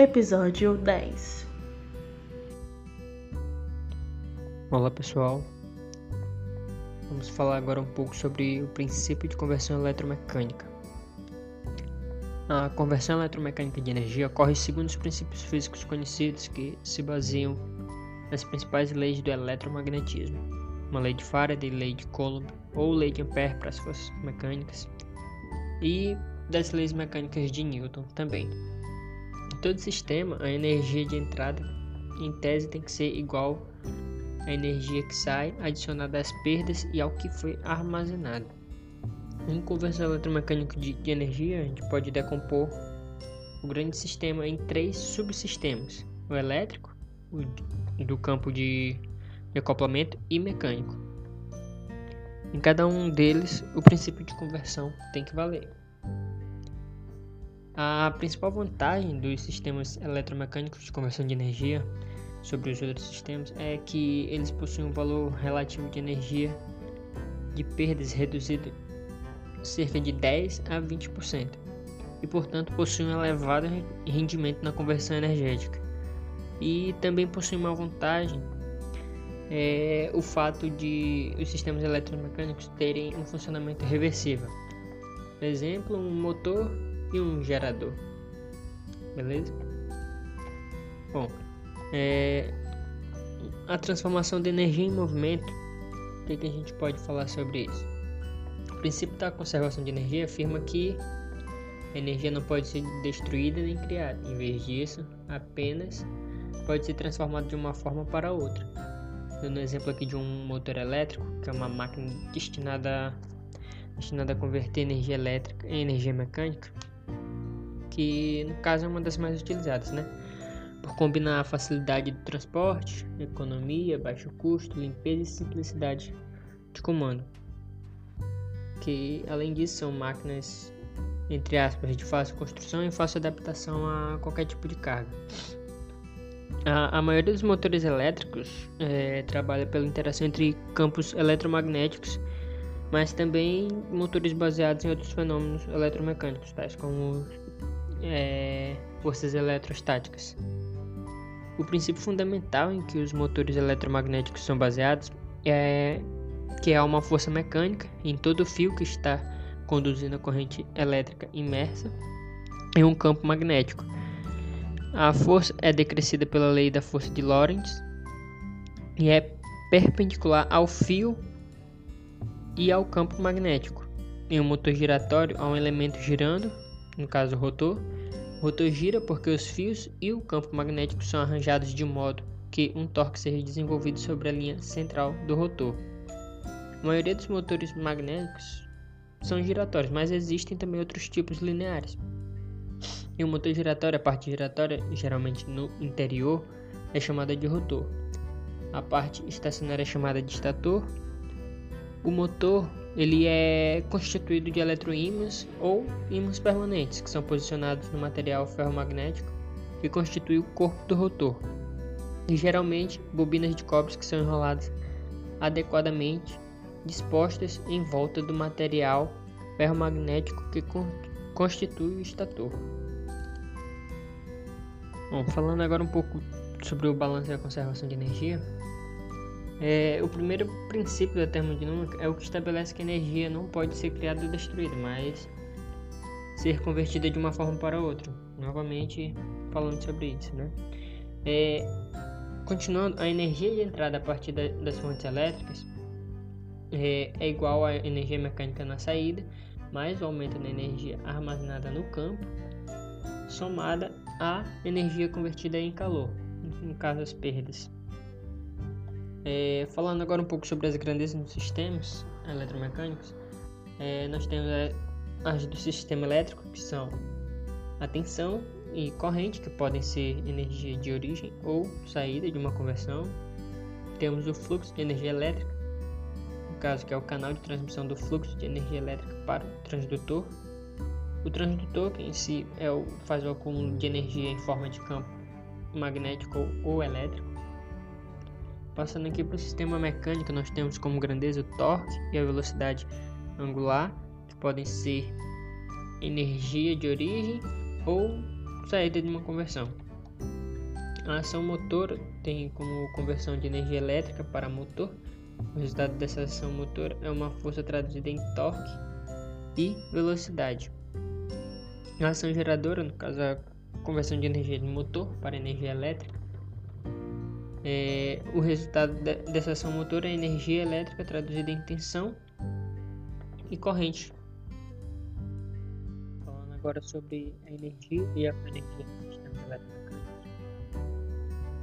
Episódio 10 Olá pessoal, vamos falar agora um pouco sobre o princípio de conversão eletromecânica. A conversão eletromecânica de energia ocorre segundo os princípios físicos conhecidos que se baseiam nas principais leis do eletromagnetismo, uma lei de Faraday, lei de Coulomb ou lei de Ampère para as forças mecânicas, e das leis mecânicas de Newton também. Todo sistema, a energia de entrada, em tese, tem que ser igual à energia que sai, adicionada às perdas e ao que foi armazenado. Em conversão eletromecânica de, de energia, a gente pode decompor o grande sistema em três subsistemas: o elétrico, o do campo de acoplamento e mecânico. Em cada um deles, o princípio de conversão tem que valer. A principal vantagem dos sistemas eletromecânicos de conversão de energia sobre os outros sistemas é que eles possuem um valor relativo de energia de perdas reduzido cerca de 10 a 20% e, portanto, possuem um elevado rendimento na conversão energética. E também possuem uma vantagem é o fato de os sistemas eletromecânicos terem um funcionamento reversível. Por exemplo, um motor e um gerador. Beleza? Bom, é, a transformação de energia em movimento. O que, que a gente pode falar sobre isso? O princípio da conservação de energia afirma que a energia não pode ser destruída nem criada. Em vez disso, apenas pode ser transformada de uma forma para outra. Dando um exemplo aqui de um motor elétrico, que é uma máquina destinada, destinada a converter energia elétrica em energia mecânica que no caso é uma das mais utilizadas, né? Por combinar a facilidade do transporte, economia, baixo custo, limpeza e simplicidade de comando. Que além disso são máquinas entre aspas de fácil construção e fácil adaptação a qualquer tipo de carga. A, a maioria dos motores elétricos é, trabalha pela interação entre campos eletromagnéticos, mas também motores baseados em outros fenômenos eletromecânicos, tais como é, forças eletrostáticas. O princípio fundamental em que os motores eletromagnéticos são baseados é que há uma força mecânica em todo fio que está conduzindo a corrente elétrica imersa em um campo magnético. A força é decrescida pela lei da força de Lorentz e é perpendicular ao fio e ao campo magnético. Em um motor giratório, há um elemento girando no caso o rotor. O rotor gira porque os fios e o campo magnético são arranjados de modo que um torque seja desenvolvido sobre a linha central do rotor. A maioria dos motores magnéticos são giratórios, mas existem também outros tipos lineares. Em um motor giratório, a parte giratória, geralmente no interior, é chamada de rotor. A parte estacionária é chamada de estator. O motor ele é constituído de eletroímãs ou ímãs permanentes, que são posicionados no material ferromagnético que constitui o corpo do rotor, e geralmente bobinas de cobre que são enroladas adequadamente dispostas em volta do material ferromagnético que constitui o estator. Bom, falando agora um pouco sobre o balanço e a conservação de energia, é, o primeiro princípio da termodinâmica é o que estabelece que a energia não pode ser criada ou destruída, mas ser convertida de uma forma para outra. Novamente falando sobre isso, né? É, continuando, a energia de entrada a partir da, das fontes elétricas é, é, igual à energia mecânica na saída, mais o aumento da energia armazenada no campo, somada à energia convertida em calor, no caso as perdas. É, falando agora um pouco sobre as grandezas dos sistemas eletromecânicos, é, nós temos é, as do sistema elétrico, que são a tensão e corrente, que podem ser energia de origem ou saída de uma conversão. Temos o fluxo de energia elétrica, no caso que é o canal de transmissão do fluxo de energia elétrica para o transdutor. O transdutor, que em si é o, faz o acúmulo de energia em forma de campo magnético ou elétrico. Passando aqui para o sistema mecânico, nós temos como grandeza o torque e a velocidade angular, que podem ser energia de origem ou saída de uma conversão. A ação motor tem como conversão de energia elétrica para motor. O resultado dessa ação motor é uma força traduzida em torque e velocidade. A ação geradora, no caso a conversão de energia de motor para energia elétrica, é, o resultado de, dessa ação motor é energia elétrica traduzida em tensão e corrente. Falando agora sobre a energia e a energia no sistema eletromecânico.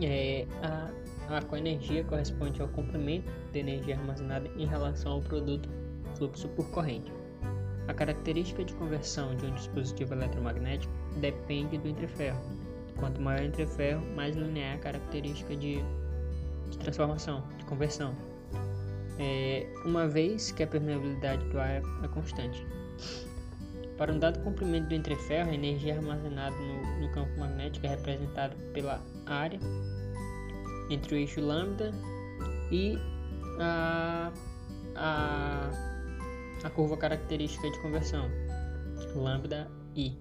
É, a, a coenergia corresponde ao comprimento de energia armazenada em relação ao produto fluxo por corrente. A característica de conversão de um dispositivo eletromagnético depende do entreferro. Quanto maior o entreferro, mais linear a característica de, de transformação, de conversão. É, uma vez que a permeabilidade do ar é constante. Para um dado comprimento do entreferro, a energia armazenada no, no campo magnético é representada pela área entre o eixo lambda e a, a a curva característica de conversão, lambda i.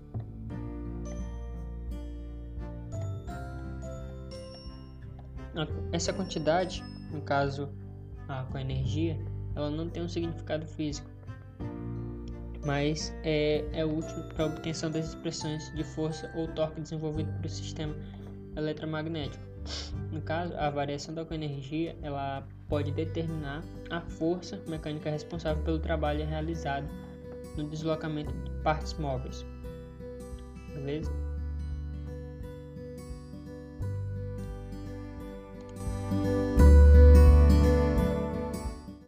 Essa quantidade, no caso a, com a energia, ela não tem um significado físico, mas é, é útil para a obtenção das expressões de força ou torque desenvolvido pelo sistema eletromagnético. No caso, a variação da coenergia ela pode determinar a força mecânica responsável pelo trabalho realizado no deslocamento de partes móveis. Beleza?